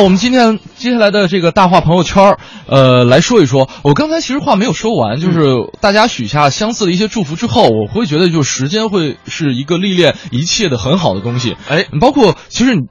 好，我们今天接下来的这个大话朋友圈儿，呃，来说一说。我刚才其实话没有说完，就是大家许下相似的一些祝福之后，我会觉得，就是时间会是一个历练一切的很好的东西。哎，包括其实你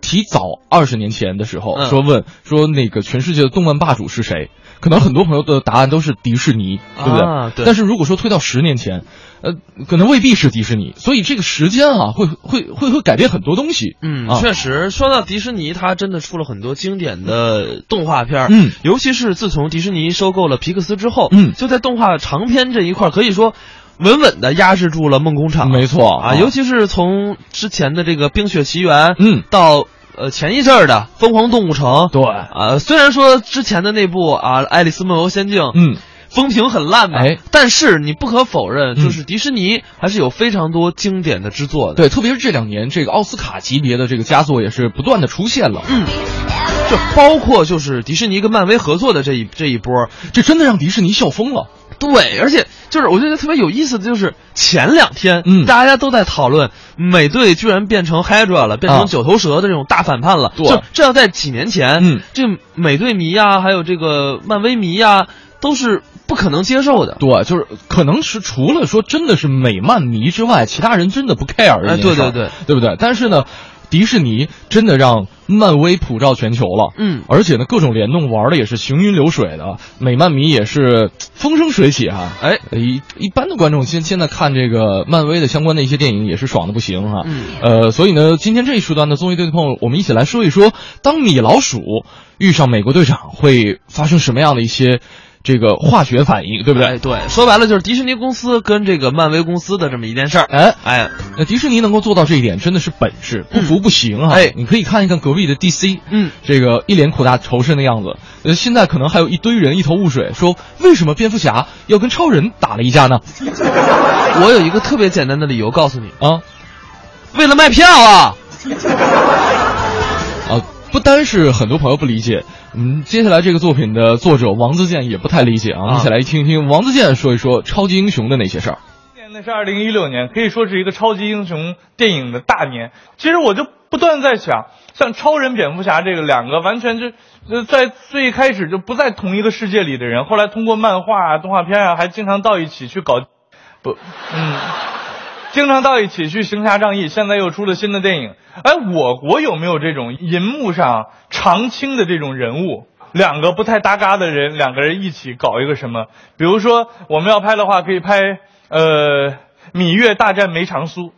提早二十年前的时候嗯说问说那个全世界的动漫霸主是谁，可能很多朋友的答案都是迪士尼，对不对？啊对但是如果说推到十年前，呃，可能未必是迪士尼。所以这个时间啊，会会会会改变很多东西。嗯，啊确实，说到迪士尼，它真的出了很多经典的动画片嗯尤其是自从迪士尼收购了皮克斯之后，嗯就在动画长片这一块，可以说稳稳的压制住了梦工厂。没错啊，尤其是从之前的这个《冰雪奇缘》，嗯，到呃前一阵儿的《疯狂动物城》，对啊，虽然说之前的那部啊《爱丽丝梦游仙境》，嗯。风评很烂吧，哎但是你不可否认，嗯就是迪士尼还是有非常多经典的之作的。对，特别是这两年，这个奥斯卡级别的这个佳作也是不断的出现了。嗯，就包括就是迪士尼跟漫威合作的这一这一波，这真的让迪士尼笑疯了。对，而且就是我觉得特别有意思的就是前两天，嗯大家都在讨论美队居然变成 Hydra 了，变啊成九头蛇的这种大反叛了。对就这要在几年前，嗯，这美队迷呀、还有这个漫威迷呀、都是不可能接受的。对，就是可能是除了说真的是美漫迷之外，其他人真的不 care 这哎件事儿对对对，对不对？但是呢，迪士尼真的让漫威普照全球了，嗯。而且呢，各种联动玩的也是行云流水的，美漫迷也是风生水起哈、哎，一一般的观众现现在看这个漫威的相关的一些电影也是爽的不行哈、嗯。呃，所以呢，今天这一时段的综艺对对碰，我们一起来说一说，当米老鼠遇上美国队长会发生什么样的一些这个化学反应，对不对？哎，对，说白了就是迪士尼公司跟这个漫威公司的这么一件事儿。哎，哎，那迪士尼能够做到这一点，真的是本事，不服不行啊！哎你可以看一看隔壁的 DC，嗯，这个一脸苦大仇深的样子。呃，现在可能还有一堆人一头雾水，说为什么蝙蝠侠要跟超人打了一架呢？我有一个特别简单的理由告诉你，啊为了卖票啊。啊！不单是很多朋友不理解，嗯，接下来这个作品的作者王自健也不太理解啊。一起来听一听王自健说一说超级英雄的那些事儿。今年呢是二零一六年，可以说是一个超级英雄电影的大年。其实我就不断在想，像超人、蝙蝠侠这个两个完全就呃在最开始就不在同一个世界里的人，后来通过漫画啊、动画片啊，还经常到一起去搞，不，嗯。经常到一起去行侠仗义，现在又出了新的电影。哎，我国有没有这种银幕上常青的这种人物？两个不太搭嘎的人，两个人一起搞一个什么？比如说我们要拍的话，可以拍呃芈月大战梅长苏，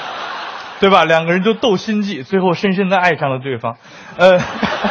对吧？两个人就斗心计，最后深深的爱上了对方。呃，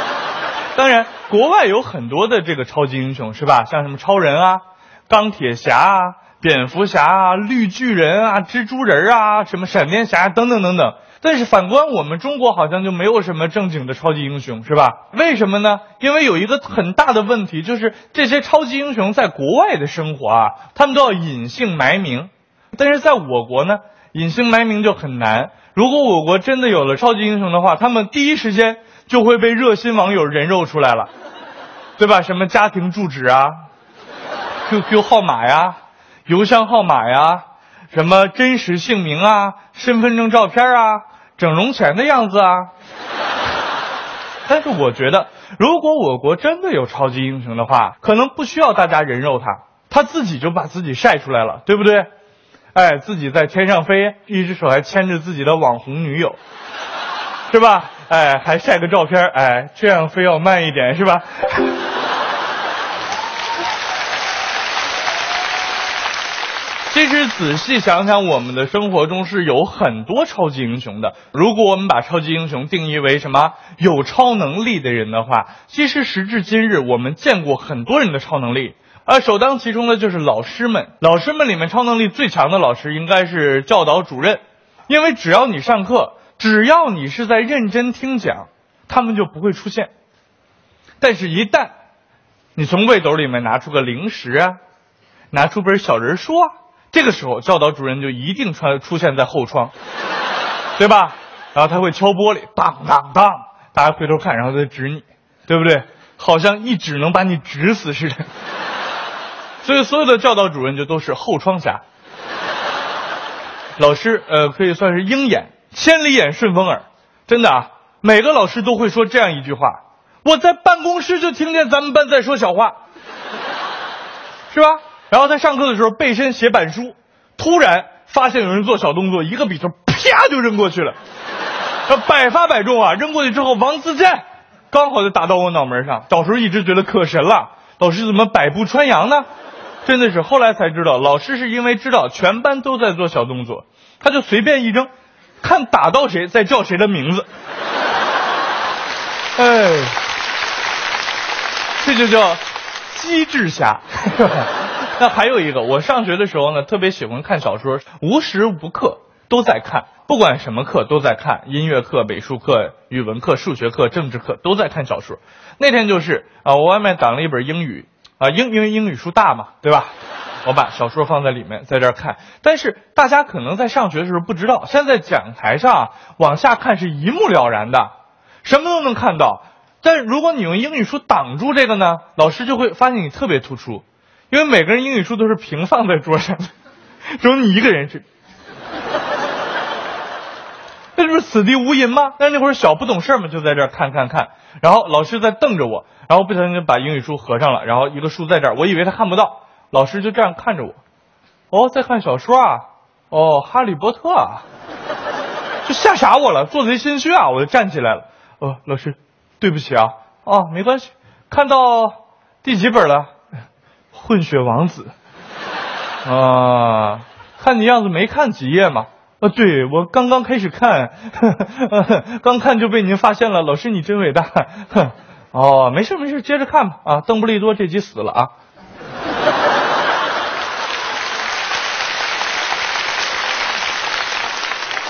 当然，国外有很多的这个超级英雄，是吧？像什么超人啊、钢铁侠啊、蝙蝠侠啊、绿巨人啊、蜘蛛人啊、什么闪电侠等等等等。但是反观我们中国，好像就没有什么正经的超级英雄，是吧？为什么呢？因为有一个很大的问题，就是这些超级英雄在国外的生活啊，他们都要隐姓埋名，但是在我国呢，隐姓埋名就很难。如果我国真的有了超级英雄的话，他们第一时间就会被热心网友人肉出来了，对吧？什么家庭住址啊、QQ 号码呀、邮箱号码呀、什么真实姓名啊、身份证照片啊、整容前的样子啊。但是我觉得，如果我国真的有超级英雄的话，可能不需要大家人肉他，他自己就把自己晒出来了，对不对？哎，自己在天上飞，一只手还牵着自己的网红女友，是吧？哎，还晒个照片，哎，这样飞要慢一点，是吧？其实仔细想想，我们的生活中是有很多超级英雄的。如果我们把超级英雄定义为什么有超能力的人的话，其实时至今日，我们见过很多人的超能力。而首当其冲的就是老师们。老师们里面超能力最强的老师应该是教导主任，因为只要你上课，只要你是在认真听讲，他们就不会出现。但是，一旦你从背兜里面拿出个零食啊，拿出本小人书啊，这个时候教导主任就一定穿出现在后窗，对吧？然后他会敲玻璃，当当当，大家回头看，然后再指你，对不对？好像一指能把你指死似的。所以所有的教导主任就都是后窗侠。老师，呃，可以算是鹰眼、千里眼、顺风耳，真的啊。每个老师都会说这样一句话：我在办公室就听见咱们班在说小话，是吧？然后在上课的时候背身写板书，突然发现有人做小动作，一个笔头啪就扔过去了，百发百中啊！扔过去之后，王自健刚好就打到我脑门上。小时候一直觉得可神了，老师怎么百步穿杨呢？真的是后来才知道，老师是因为知道全班都在做小动作，他就随便一扔，看打到谁再叫谁的名字。哎，这就叫机智侠。那还有一个，我上学的时候呢，特别喜欢看小说，无时无刻都在看，不管什么课都在看，音乐课、美术课、语文课、数学课、政治课都在看小说。那天就是啊，我外面挡了一本英语啊，英因为英语书大嘛，对吧？我把小说放在里面，在这儿看。但是大家可能在上学的时候不知道，现在讲台上往下看是一目了然的，什么都能看到。但如果你用英语书挡住这个呢，老师就会发现你特别突出。因为每个人英语书都是平放在桌上的，只有你一个人是，那不是死地无银吗？但是那会儿小不懂事嘛，就在这儿看看看，然后老师在瞪着我，然后不小心把英语书合上了，然后一个书在这儿，我以为他看不到，老师就这样看着我，哦，在看小说啊，哦，哈利波特啊，就吓傻我了，做贼心虚啊，我就站起来了，哦，老师，对不起啊，哦，没关系，看到第几本了？混血王子，啊，看你样子没看几页嘛？啊，对我刚刚开始看，刚看就被您发现了，老师你真伟大。哦，没事没事，接着看吧。啊，邓布利多这集死了啊。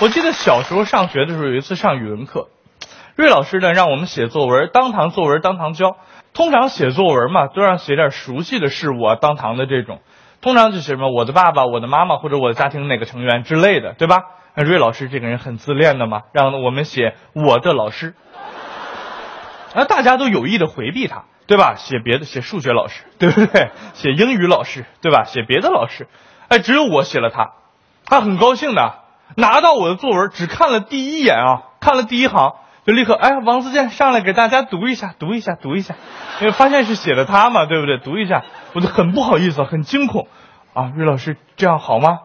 我记得小时候上学的时候，有一次上语文课，瑞老师呢让我们写作文，当堂作文当堂交。通常写作文嘛，都让写点熟悉的事物啊，当堂的这种，通常就写什么我的爸爸、我的妈妈或者我的家庭哪个成员之类的，对吧？那瑞老师这个人很自恋的嘛，让我们写我的老师，那大家都有意的回避他，对吧？写别的，写数学老师，对不对？写英语老师，对吧？写别的老师，哎，只有我写了他，他很高兴的拿到我的作文，只看了第一眼啊，看了第一行。就立刻，哎，王自健上来给大家读一下，读一下，读一下，因为发现是写的他嘛，对不对？读一下，我就很不好意思，很惊恐，啊，瑞老师这样好吗？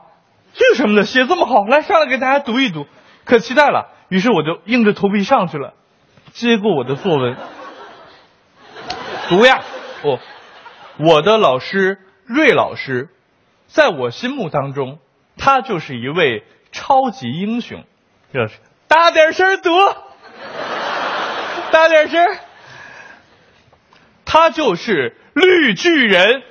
这有什么的？写这么好，来上来给大家读一读，可期待了。于是我就硬着头皮上去了，接过我的作文，读呀，哦，我的老师瑞老师，在我心目当中，他就是一位超级英雄。瑞老师，大点声读。大点声！他就是绿巨人。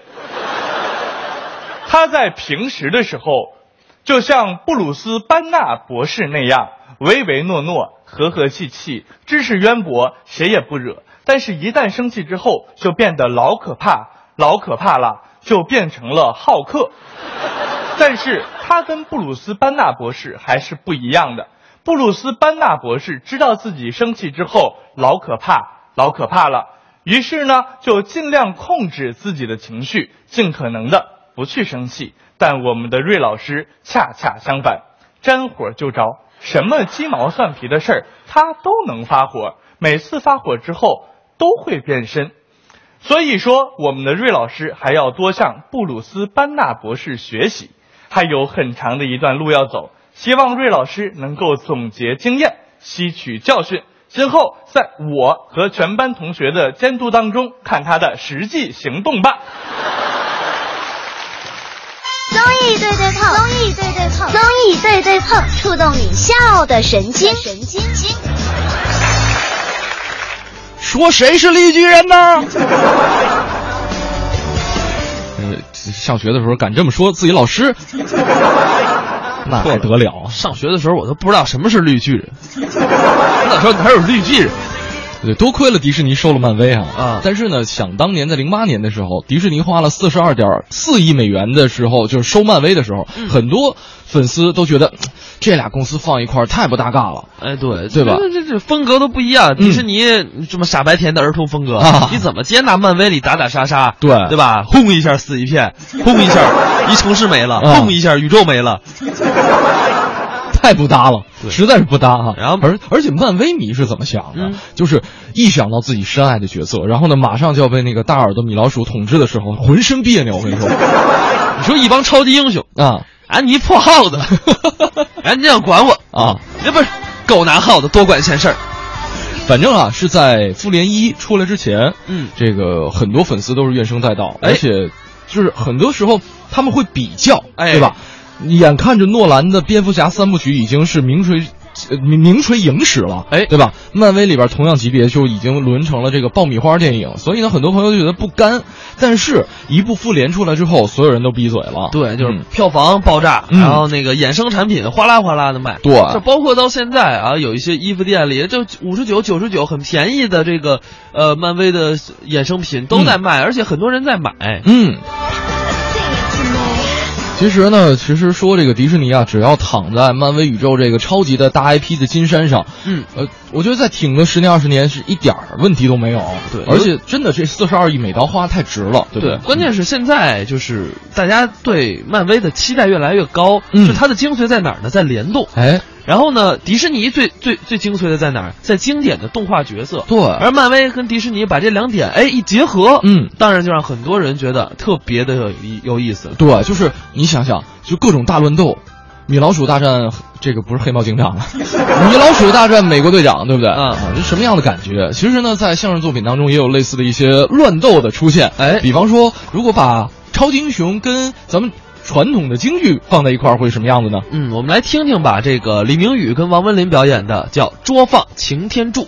他在平时的时候，就像布鲁斯班纳博士那样唯唯诺诺、和和气气、知识渊博，谁也不惹。但是，一旦生气之后，就变得老可怕，老可怕了，就变成了好客。但是他跟布鲁斯班纳博士还是不一样的。布鲁斯班纳博士知道自己生气之后老可怕，老可怕了，于是呢就尽量控制自己的情绪，尽可能的不去生气。但我们的瑞老师恰恰相反，沾火就着，什么鸡毛蒜皮的事儿他都能发火，每次发火之后都会变身。所以说，我们的瑞老师还要多向布鲁斯班纳博士学习，还有很长的一段路要走。希望瑞老师能够总结经验，吸取教训，今后在我和全班同学的监督当中，看他的实际行动吧。综艺对对碰，综艺对对碰，综艺对对碰，触动你笑的神经，神经经。说谁是绿巨人呢？呃，上学的时候敢这么说自己老师。那还得了？上学的时候我都不知道什么是绿巨人，那时候哪有绿巨人。对，多亏了迪士尼收了漫威啊！啊，但是呢，想当年在零八年的时候，迪士尼花了四十二点四亿美元的时候，就是收漫威的时候，很多粉丝都觉得这俩公司放一块儿太不搭嘎了。哎，对，对吧？这这风格都不一样。迪士尼这么傻白甜的儿童风格，你怎么接纳漫威里打打杀杀？对，对吧？轰一下死一片，轰一下一城市没了，轰一下宇宙没了。太不搭了，实在是不搭啊。然后而而且漫威迷是怎么想的？嗯就是一想到自己深爱的角色，然后呢，马上就要被那个大耳朵米老鼠统治的时候，浑身别扭。我跟你说 你说一帮超级英雄，啊啊，你一破耗子，啊，你想管我？啊，那不是狗拿耗子多管闲事儿。反正啊，是在复联一出来之前，嗯这个很多粉丝都是怨声载道，哎而且就是很多时候他们会比较，哎对吧？眼看着诺兰的蝙蝠侠三部曲已经是名垂。呃名名垂影史了，哎对吧？漫威里边同样级别就已经沦成了这个爆米花电影，所以呢，很多朋友就觉得不甘。但是，一部复联出来之后，所有人都闭嘴了。对，就是嗯票房爆炸，嗯然后那个衍生产品哗啦哗啦的卖。对就包括到现在啊，有一些衣服店里就五十九、九十九很便宜的这个呃漫威的衍生品都在卖，而且很多人在买。嗯，其实呢，其实说这个迪士尼啊，只要躺在漫威宇宙这个超级的大 IP 的金山上，嗯，呃，我觉得再挺个十年二十年是一点儿问题都没有。对而且真的这四十二亿美刀花太值了，对不对，关键是现在就是大家对漫威的期待越来越高，嗯就它的精髓在哪儿呢？在联动。哎，然后呢，迪士尼最最最精髓的在哪儿？在经典的动画角色。对而漫威跟迪士尼把这两点哎一结合，嗯当然就让很多人觉得特别的有意有意思。对，就是你想想，就各种大乱斗。米老鼠大战这个不是黑猫警长了，米老鼠大战美国队长，对不对？嗯啊，这什么样的感觉？其实呢，在相声作品当中也有类似的一些乱斗的出现。哎比方说，如果把超级英雄跟咱们传统的京剧放在一块儿，会什么样子呢？嗯，我们来听听吧，这个李明宇跟王文林表演的叫《捉放擎天柱》。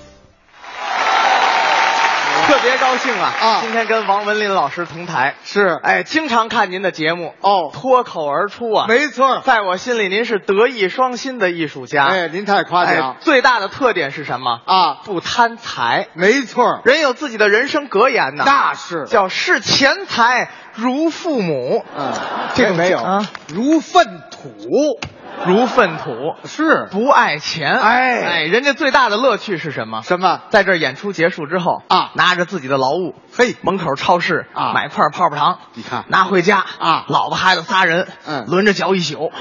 特别高兴啊！啊今天跟王文林老师同台，是哎，经常看您的节目哦脱口而出啊，没错。在我心里您是德艺双馨的艺术家。哎，您太夸哎奖最大的特点是什么？啊！不贪财，没错，人有自己的人生格言呢，那是叫视钱财如父母，嗯，这个没有。啊，如粪土。如粪土，是。不爱钱。哎。哎，人家最大的乐趣是什么？什么？在这儿演出结束之后啊。拿着自己的劳务，嘿。门口超市啊。买块泡泡糖，你看。拿回家啊。老婆孩子仨人，嗯。轮着嚼一宿，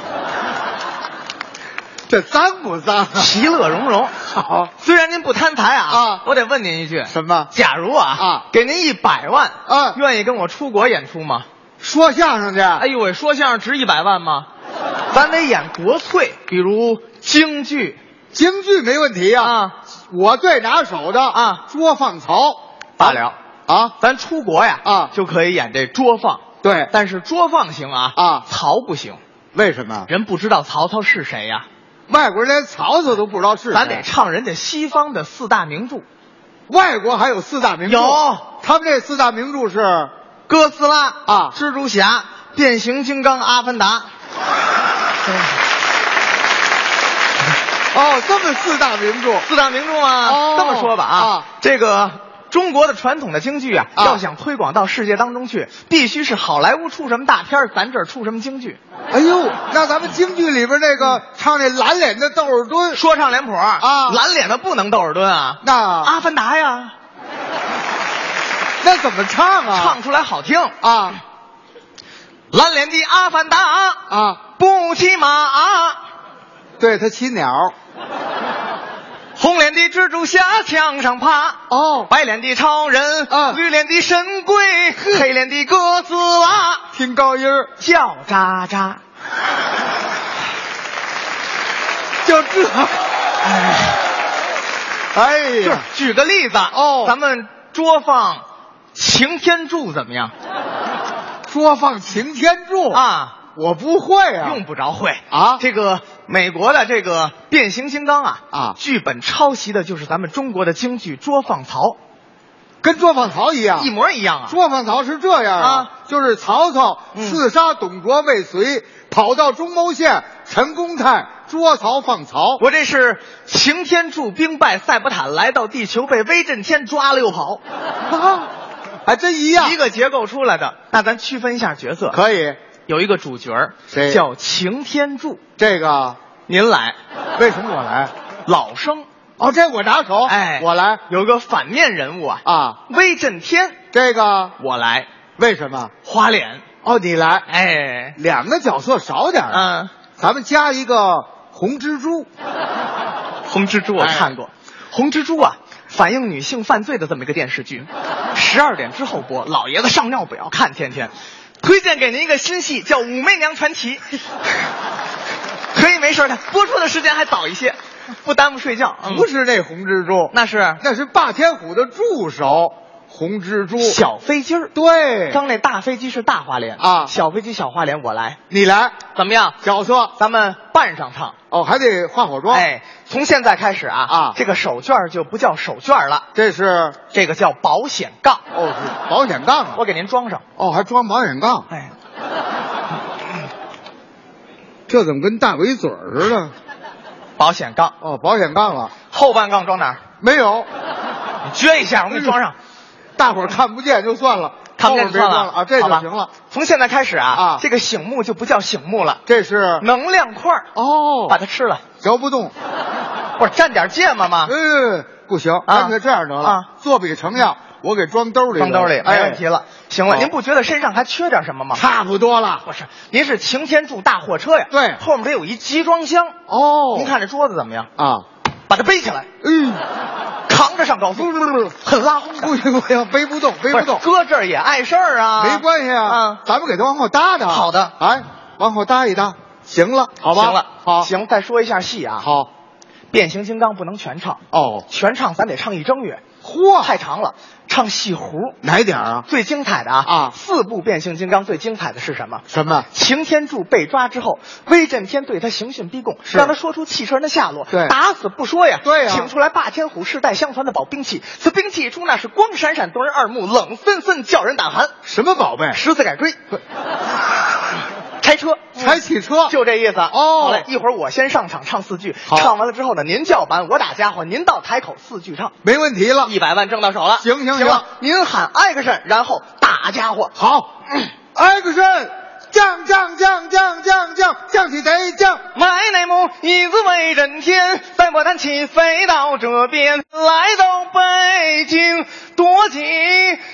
这脏不脏啊？其乐融融。好，虽然您不贪财啊，啊我得问您一句，什么？假如啊啊给您一百万啊愿意跟我出国演出吗？说相声去？哎呦喂，说相声值一百万吗？咱得演国粹，比如京剧京剧没问题呀、啊，我最拿手的啊捉放曹罢了。啊，咱出国呀啊就可以演这捉放，对，但是捉放行啊啊曹不行，为什么？人不知道曹操是谁呀，外国人连曹操都不知道是谁，咱得唱人家西方的四大名著，外国还有四大名著，有。他们这四大名著是哥斯拉啊。蜘蛛侠、变形金刚、阿凡达。哦，这么四大名著，四大名著吗？哦。这么说吧啊，啊。这个中国的传统的京剧啊，啊。要想推广到世界当中去，必须是好莱坞出什么大片咱这儿出什么京剧，哎呦，那咱们京剧里边那个唱那蓝脸的窦尔敦，说唱脸谱啊。蓝脸的不能窦尔敦啊，那。阿凡达呀，那怎么唱啊？唱出来好听。啊。蓝脸的阿凡达啊，不骑马，对他骑鸟红脸的蜘蛛侠墙上爬。哦，白脸的超人，嗯绿脸的神龟，黑脸的哥斯拉，听高音儿，叫喳喳。就这，哎就是呀，举个例子哦咱们桌放擎天柱怎么样桌放擎天柱，啊？我不会啊，用不着会啊这个美国的这个变形金刚啊啊剧本抄袭的就是咱们中国的京剧《捉放曹跟捉放曹一》，样一。模一样啊。捉放曹是这样啊，就是曹操嗯刺杀董卓未遂，跑到中牟县，陈公泰捉曹放曹。我这是擎天柱兵败塞伯坦，来到地球被威震天抓了又跑，啊，还真一样一，个结构出来的。那咱区分一下角色，可以。有一个主角儿谁？叫擎天柱，这个？您来，为什么我来？老生。哦，这我拿手，哎，我来。有个反面人物啊，啊。威震天，这个？我来。为什么？花脸，哦，你来，哎，两个角色少点儿啊。嗯，咱们加一个红蜘蛛，红蜘蛛我看过，红蜘蛛啊，反映女性犯罪的这么一个电视剧，十二点之后播，老爷子上尿不要看，天天。推荐给您一个新戏，叫《武媚娘传奇》，可以没事的，播出的时间还早一些，不耽误睡觉。嗯。不是那红蜘蛛，那是。那是霸天虎的助手红蜘蛛。小飞机儿。对，刚那大飞机是大花脸啊小飞机小花脸我来，你来怎么样？角色咱们扮上唱。哦，还得化好妆。，哎，从现在开始啊啊这个手绢就不叫手绢了，这是这个叫保险杠。哦，是保险杠啊。我给您装上。哦，还装保险杠，哎，这怎么跟大围嘴儿似的？保险杠哦，保险杠了后半杠装哪儿？没有？你撅一下，我给你装上。大伙儿看不见就算了，看不见别就算装了啊，这就行了。从现在开始啊，啊这个醒目就不叫醒目了，这是能量块儿，哦，把它吃了。嚼不动。不是蘸点芥末吗？嗯，不行，啊干脆这样得了啊，做笔成样，我给装兜里，装兜里没问题哎。了。行了，好您不觉得身上还缺点什么吗？差不多了。不是，您是擎天柱大货车呀？对后面得有一集装箱。哦，您看这桌子怎么样？啊，把它背起来，嗯，扛着上高速，不不不，很拉轰的。不行不行，背不动，背不动，搁这儿也碍事儿啊。没关系啊啊，咱们给他往后搭搭。好的。哎，往后搭一搭，行了，好吧？行了，好，行，再说一下戏啊。，好，变形金刚不能全唱，哦，全唱咱得唱一正月，嚯，太长了，唱戏胡。哪点儿啊？最精彩的啊啊四部变形金刚最精彩的是什么？什么？擎天柱被抓之后，威震天对他刑讯逼供，让他说出汽车人的下落。对打死不说呀。对呀请出来霸天虎世代相传的宝兵器，此兵器一出，那是光闪闪动人耳目，冷森森叫人胆寒。什么宝贝？十字改锥，拆车，拆汽车。就这意思。哦好嘞，一会儿我先上场唱四句，唱完了之后呢，您叫板，我打家伙，您到台口四句唱，没问题了。一百万挣到手了。行行行，您喊 action，然后打家伙。好，action，降降降降降降降起贼降。买内幕，一字为震天，带我弹起飞到这边，来到北京多几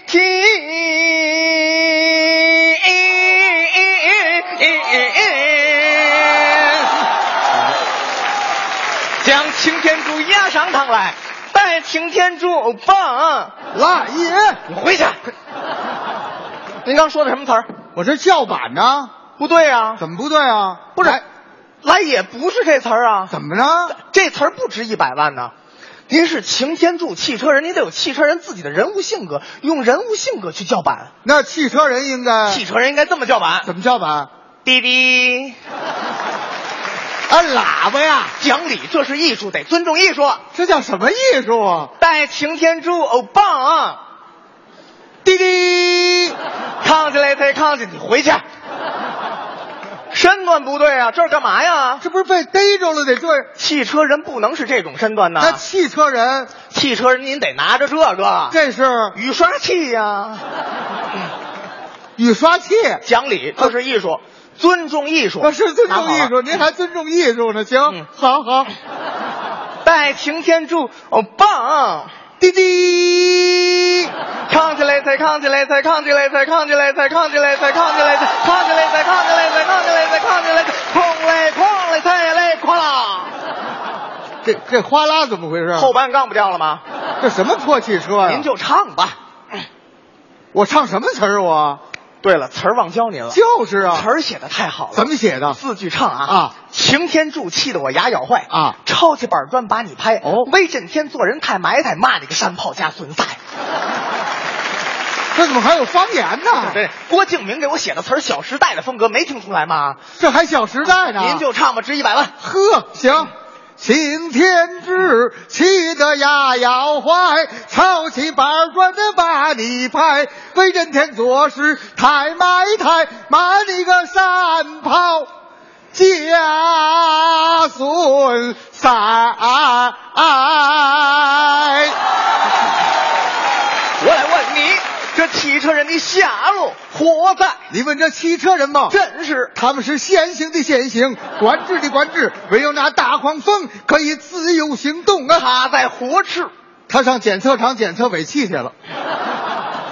天。将擎天柱押上堂来，带擎天柱棒。来一，你回去。您刚说的什么词儿？我这叫板呢，不对啊，怎么不对啊？不是来，来也不是这词儿啊。怎么着？这词儿不值一百万呢。您是擎天柱汽车人，您得有汽车人自己的人物性格，用人物性格去叫板。那汽车人应该汽车人应该这么叫板：怎么叫板？滴滴，按喇叭呀？讲理，这是艺术，得尊重艺术。这叫什么艺术啊？带擎天柱，哦棒！滴滴，扛起来，再扛起来，你回去。身段不对啊，这是干嘛呀？这不是被逮着了得这？汽车人不能是这种身段呐。那汽车人汽车人您得拿着这个这是雨刷器呀、雨刷器，讲理，这是艺术，尊重艺术。我是尊重艺术，您还尊重艺术呢？行嗯，好好，带擎天柱，哦棒！滴滴，扛起来，才扛起来，才扛起来，才扛起来，才扛起来，才扛起来，才扛起来，才扛起来，才扛起来，再扛起来，哐嘞哐嘞，再嘞哐啦！这这哗啦怎么回事？后半杠不掉了吗？这什么破汽车呀？您就唱吧。我唱什么词儿？我对了，词儿忘教您了，就是啊，词儿写的太好了。怎么写的？四句唱啊啊！擎天柱气得我牙咬坏啊抄起板砖把你拍哦威震天做人太埋汰，骂你个山炮加损塞。这怎么还有方言呢？对，郭敬明给我写的词儿，《小时代》的风格，没听出来吗？这还《小时代》呢？您就唱吧，值一百万。呵，行。擎天志气得牙要坏，抄起板砖的把你拍。为震天做事太埋汰，骂你个山炮加损塞。汽车人的下落何在？你问这汽车人吗？真是他们是限行的限行，管制的管制，唯有那大黄蜂可以自由行动啊！他在何处？他上检测厂检测尾气去了。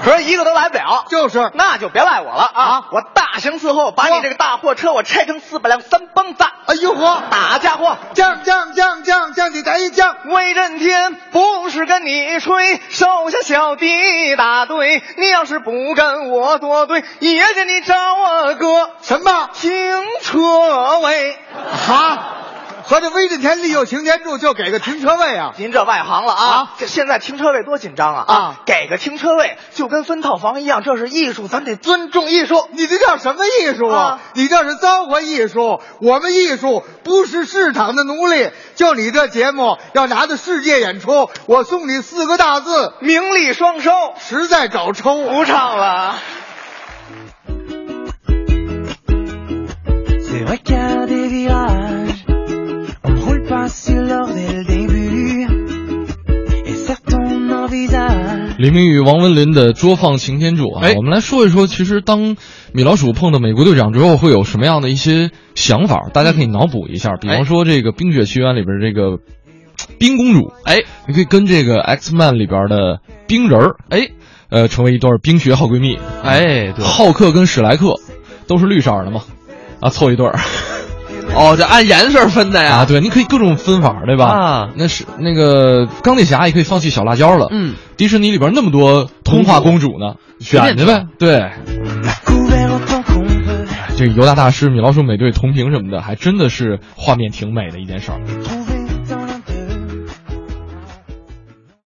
可是一个都来不了，就是那就别赖我了啊！啊我大刑伺候，把你这个大货车我拆成四百辆三蹦子，哎呦呵，大家伙。降降降降降你得降，威震天不是跟你吹，手下小弟大堆，你要是不跟我作对，爷给你找我哥什么？停车位。哈，合着威震天利诱擎天柱就给个停车位啊？您这外行了啊！啊这现在停车位多紧张啊！啊给个停车位就跟分套房一样，这是艺术，咱得尊重艺术。你这叫什么艺术啊？啊你这是糟粕艺术。我们艺术不是市场的奴隶。就你这节目要拿到世界演出，我送你四个大字：名利双收，实在找抽。不唱了。Vrai qu'il y a des 李明宇、王文林的《捉放擎天柱》啊，哎。我们来说一说，其实当米老鼠碰到美国队长之后，会有什么样的一些想法？大家可以脑补一下，比方说这个《冰雪奇缘》里边这个冰公主，哎，你可以跟这个 X Man 里边的冰人儿，哎，呃，成为一对冰雪好闺蜜。哎，对，浩克跟史莱克都是绿色的嘛，啊，凑一对儿哦，这按颜色分的呀？啊，对，你可以各种分法，对吧？啊那是那个钢铁侠也可以放弃小辣椒了。嗯，迪士尼里边那么多童话公主呢，选去呗。对.这个尤达大师、米老鼠美队同屏什么的，还真的是画面挺美的一件事儿。